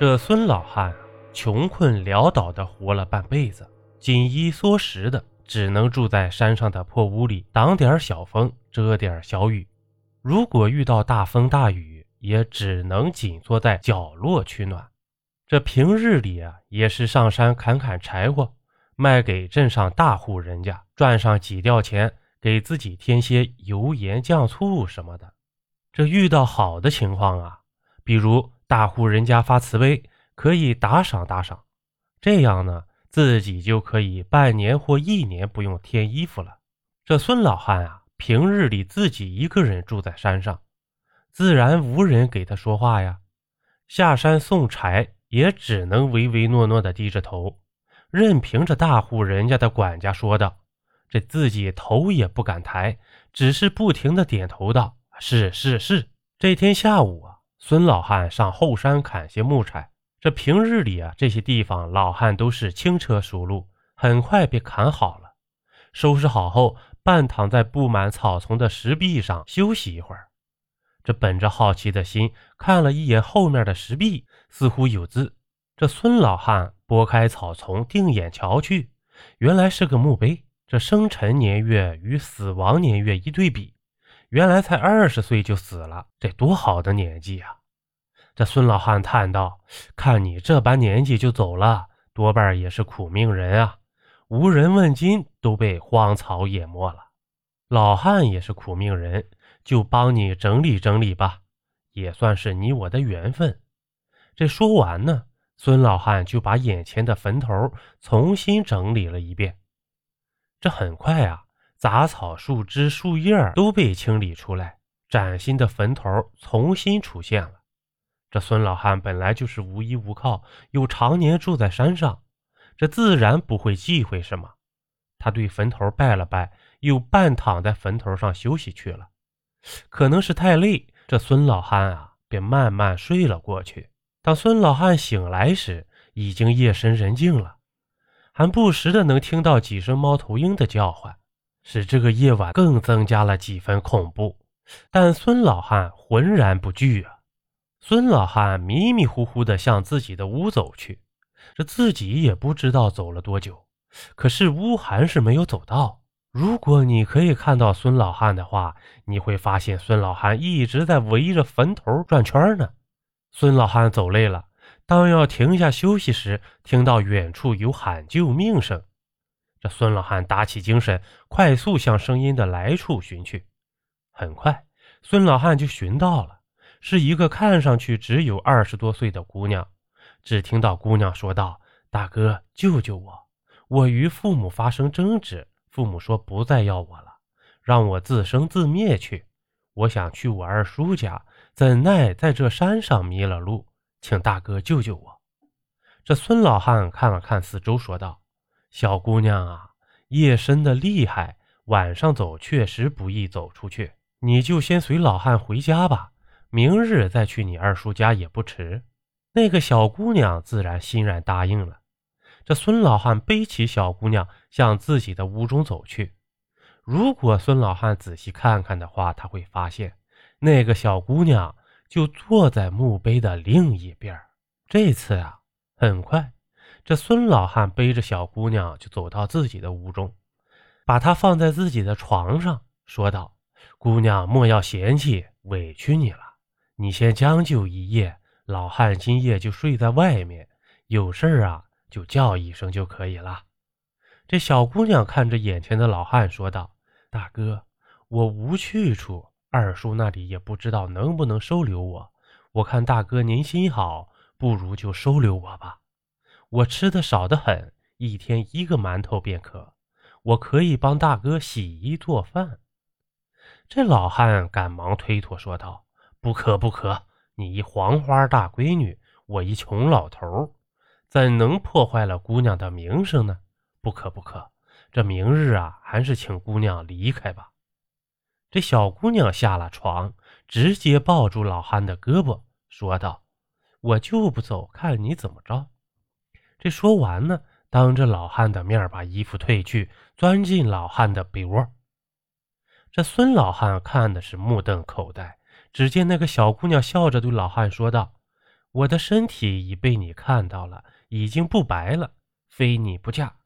这孙老汉穷困潦倒的活了半辈子，紧衣缩食的，只能住在山上的破屋里，挡点小风，遮点小雨。如果遇到大风大雨，也只能紧缩在角落取暖。这平日里啊，也是上山砍砍柴火，卖给镇上大户人家，赚上几吊钱，给自己添些油盐酱醋什么的。这遇到好的情况啊，比如。大户人家发慈悲，可以打赏打赏，这样呢，自己就可以半年或一年不用添衣服了。这孙老汉啊，平日里自己一个人住在山上，自然无人给他说话呀。下山送柴，也只能唯唯诺诺的低着头，任凭着大户人家的管家说道，这自己头也不敢抬，只是不停的点头道：“是是是。”这天下午啊。孙老汉上后山砍些木柴。这平日里啊，这些地方老汉都是轻车熟路，很快便砍好了。收拾好后，半躺在布满草丛的石壁上休息一会儿。这本着好奇的心，看了一眼后面的石壁，似乎有字。这孙老汉拨开草丛，定眼瞧去，原来是个墓碑。这生辰年月与死亡年月一对比。原来才二十岁就死了，这多好的年纪呀！这孙老汉叹道：“看你这般年纪就走了，多半也是苦命人啊！无人问津，都被荒草淹没了。老汉也是苦命人，就帮你整理整理吧，也算是你我的缘分。”这说完呢，孙老汉就把眼前的坟头重新整理了一遍。这很快啊。杂草、树枝、树叶都被清理出来，崭新的坟头重新出现了。这孙老汉本来就是无依无靠，又常年住在山上，这自然不会忌讳什么。他对坟头拜了拜，又半躺在坟头上休息去了。可能是太累，这孙老汉啊，便慢慢睡了过去。当孙老汉醒来时，已经夜深人静了，还不时的能听到几声猫头鹰的叫唤。使这个夜晚更增加了几分恐怖，但孙老汉浑然不惧啊！孙老汉迷迷糊糊地向自己的屋走去，这自己也不知道走了多久，可是屋还是没有走到。如果你可以看到孙老汉的话，你会发现孙老汉一直在围着坟头转圈呢。孙老汉走累了，当要停下休息时，听到远处有喊救命声。这孙老汉打起精神，快速向声音的来处寻去。很快，孙老汉就寻到了，是一个看上去只有二十多岁的姑娘。只听到姑娘说道：“大哥，救救我！我与父母发生争执，父母说不再要我了，让我自生自灭去。我想去我二叔家，怎奈在这山上迷了路，请大哥救救我。”这孙老汉看了看四周，说道。小姑娘啊，夜深的厉害，晚上走确实不易走出去。你就先随老汉回家吧，明日再去你二叔家也不迟。那个小姑娘自然欣然答应了。这孙老汉背起小姑娘，向自己的屋中走去。如果孙老汉仔细看看的话，他会发现那个小姑娘就坐在墓碑的另一边。这次啊，很快。这孙老汉背着小姑娘就走到自己的屋中，把她放在自己的床上，说道：“姑娘莫要嫌弃，委屈你了。你先将就一夜，老汉今夜就睡在外面，有事儿啊就叫一声就可以了。”这小姑娘看着眼前的老汉说道：“大哥，我无去处，二叔那里也不知道能不能收留我。我看大哥您心好，不如就收留我吧。”我吃的少得很，一天一个馒头便可。我可以帮大哥洗衣做饭。这老汉赶忙推脱说道：“不可不可，你一黄花大闺女，我一穷老头，怎能破坏了姑娘的名声呢？不可不可，这明日啊，还是请姑娘离开吧。”这小姑娘下了床，直接抱住老汉的胳膊，说道：“我就不走，看你怎么着。”这说完呢，当着老汉的面把衣服褪去，钻进老汉的被窝。这孙老汉看的是目瞪口呆。只见那个小姑娘笑着对老汉说道：“我的身体已被你看到了，已经不白了，非你不嫁。”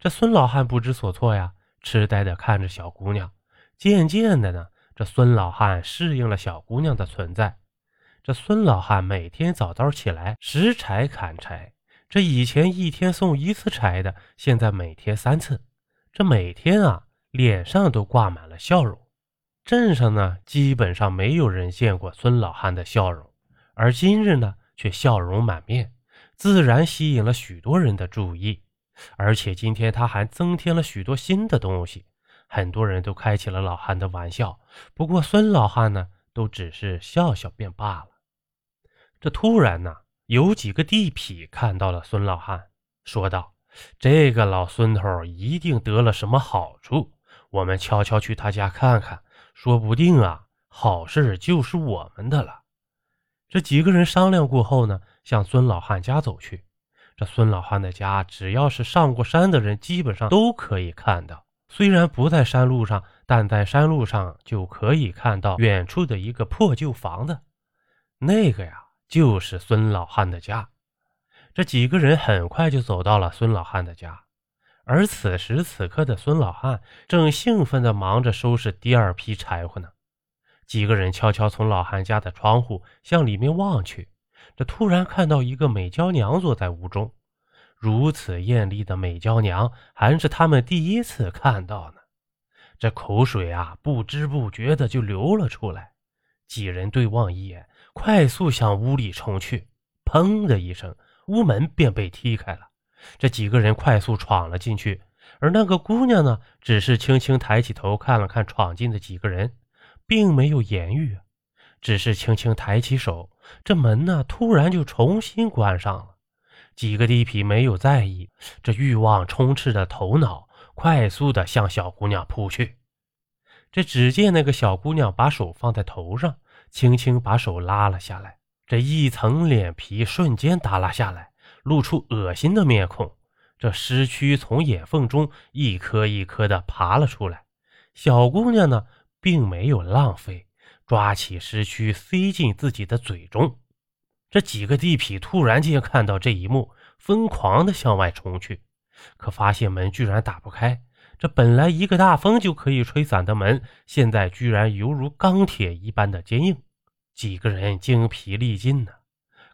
这孙老汉不知所措呀，痴呆的看着小姑娘。渐渐的呢，这孙老汉适应了小姑娘的存在。这孙老汉每天早早起来拾柴砍柴，这以前一天送一次柴的，现在每天三次。这每天啊，脸上都挂满了笑容。镇上呢，基本上没有人见过孙老汉的笑容，而今日呢，却笑容满面，自然吸引了许多人的注意。而且今天他还增添了许多新的东西。很多人都开起了老汉的玩笑，不过孙老汉呢，都只是笑笑便罢了。这突然呢，有几个地痞看到了孙老汉，说道：“这个老孙头一定得了什么好处，我们悄悄去他家看看，说不定啊，好事就是我们的了。”这几个人商量过后呢，向孙老汉家走去。这孙老汉的家，只要是上过山的人，基本上都可以看到。虽然不在山路上，但在山路上就可以看到远处的一个破旧房子。那个呀，就是孙老汉的家。这几个人很快就走到了孙老汉的家，而此时此刻的孙老汉正兴奋地忙着收拾第二批柴火呢。几个人悄悄从老汉家的窗户向里面望去，这突然看到一个美娇娘坐在屋中。如此艳丽的美娇娘，还是他们第一次看到呢。这口水啊，不知不觉的就流了出来。几人对望一眼，快速向屋里冲去。砰的一声，屋门便被踢开了。这几个人快速闯了进去，而那个姑娘呢，只是轻轻抬起头看了看闯进的几个人，并没有言语，只是轻轻抬起手。这门呢，突然就重新关上了。几个地痞没有在意，这欲望充斥着头脑，快速的向小姑娘扑去。这只见那个小姑娘把手放在头上，轻轻把手拉了下来，这一层脸皮瞬间耷拉下来，露出恶心的面孔。这尸蛆从眼缝中一颗一颗的爬了出来。小姑娘呢，并没有浪费，抓起尸蛆塞进自己的嘴中。这几个地痞突然间看到这一幕，疯狂的向外冲去，可发现门居然打不开。这本来一个大风就可以吹散的门，现在居然犹如钢铁一般的坚硬。几个人精疲力尽呢，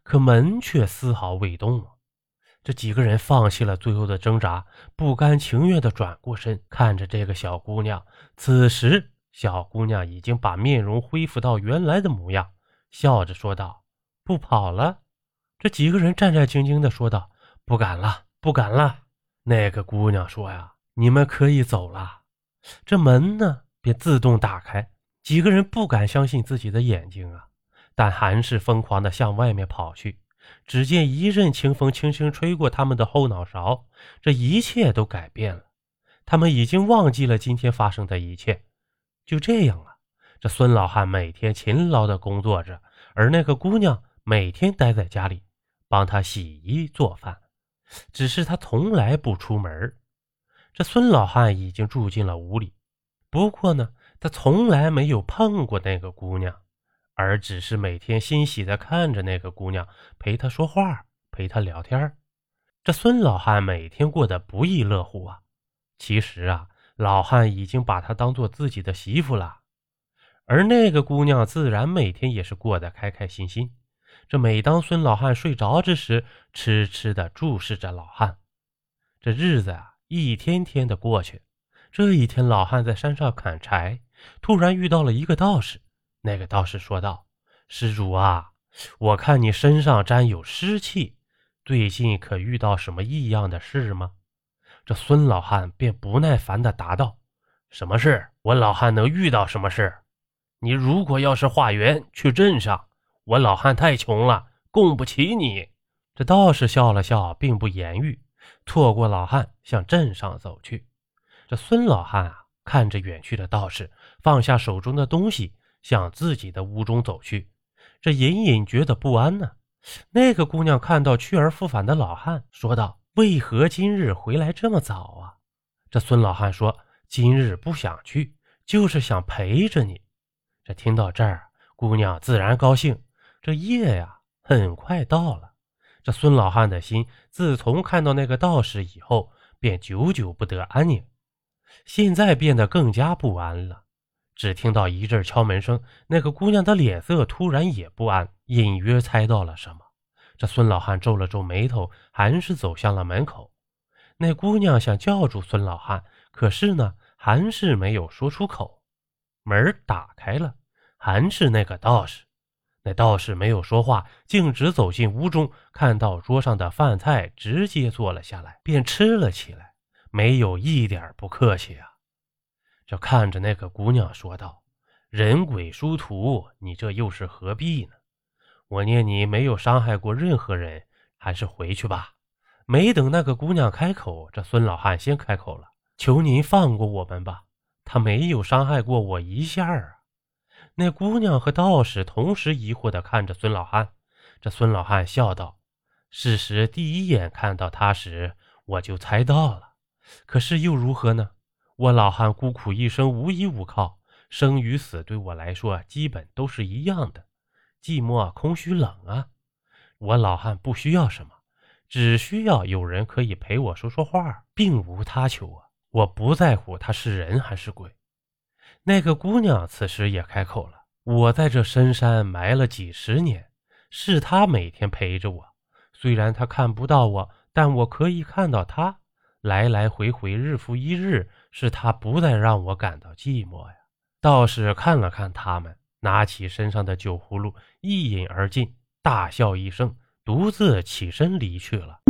可门却丝毫未动啊。这几个人放弃了最后的挣扎，不甘情愿的转过身，看着这个小姑娘。此时，小姑娘已经把面容恢复到原来的模样，笑着说道。不跑了，这几个人战战兢兢地说道：“不敢了，不敢了。”那个姑娘说：“呀，你们可以走了。”这门呢，便自动打开。几个人不敢相信自己的眼睛啊，但还是疯狂地向外面跑去。只见一阵清风轻轻吹过他们的后脑勺，这一切都改变了。他们已经忘记了今天发生的一切。就这样啊，这孙老汉每天勤劳地工作着，而那个姑娘。每天待在家里，帮他洗衣做饭，只是他从来不出门。这孙老汉已经住进了屋里，不过呢，他从来没有碰过那个姑娘，而只是每天欣喜地看着那个姑娘，陪她说话，陪她聊天。这孙老汉每天过得不亦乐乎啊！其实啊，老汉已经把她当做自己的媳妇了，而那个姑娘自然每天也是过得开开心心。这每当孙老汉睡着之时，痴痴地注视着老汉。这日子啊，一天天的过去。这一天，老汉在山上砍柴，突然遇到了一个道士。那个道士说道：“施主啊，我看你身上沾有湿气，最近可遇到什么异样的事吗？”这孙老汉便不耐烦地答道：“什么事？我老汉能遇到什么事？你如果要是化缘去镇上。”我老汉太穷了，供不起你。这道士笑了笑，并不言语，错过老汉，向镇上走去。这孙老汉啊，看着远去的道士，放下手中的东西，向自己的屋中走去。这隐隐觉得不安呢。那个姑娘看到去而复返的老汉，说道：“为何今日回来这么早啊？”这孙老汉说：“今日不想去，就是想陪着你。”这听到这儿，姑娘自然高兴。这夜呀，很快到了。这孙老汉的心自从看到那个道士以后，便久久不得安宁，现在变得更加不安了。只听到一阵敲门声，那个姑娘的脸色突然也不安，隐约猜到了什么。这孙老汉皱了皱眉头，还是走向了门口。那姑娘想叫住孙老汉，可是呢，还是没有说出口。门打开了，还是那个道士。那道士没有说话，径直走进屋中，看到桌上的饭菜，直接坐了下来，便吃了起来，没有一点不客气啊。这看着那个姑娘说道：“人鬼殊途，你这又是何必呢？我念你没有伤害过任何人，还是回去吧。”没等那个姑娘开口，这孙老汉先开口了：“求您放过我们吧，他没有伤害过我一下啊。”那姑娘和道士同时疑惑地看着孙老汉，这孙老汉笑道：“事实第一眼看到他时，我就猜到了。可是又如何呢？我老汉孤苦一生，无依无靠，生与死对我来说基本都是一样的，寂寞、空虚、冷啊。我老汉不需要什么，只需要有人可以陪我说说话，并无他求啊。我不在乎他是人还是鬼。”那个姑娘此时也开口了：“我在这深山埋了几十年，是她每天陪着我。虽然她看不到我，但我可以看到她。来来回回，日复一日，是他不再让我感到寂寞呀。”道士看了看他们，拿起身上的酒葫芦，一饮而尽，大笑一声，独自起身离去了。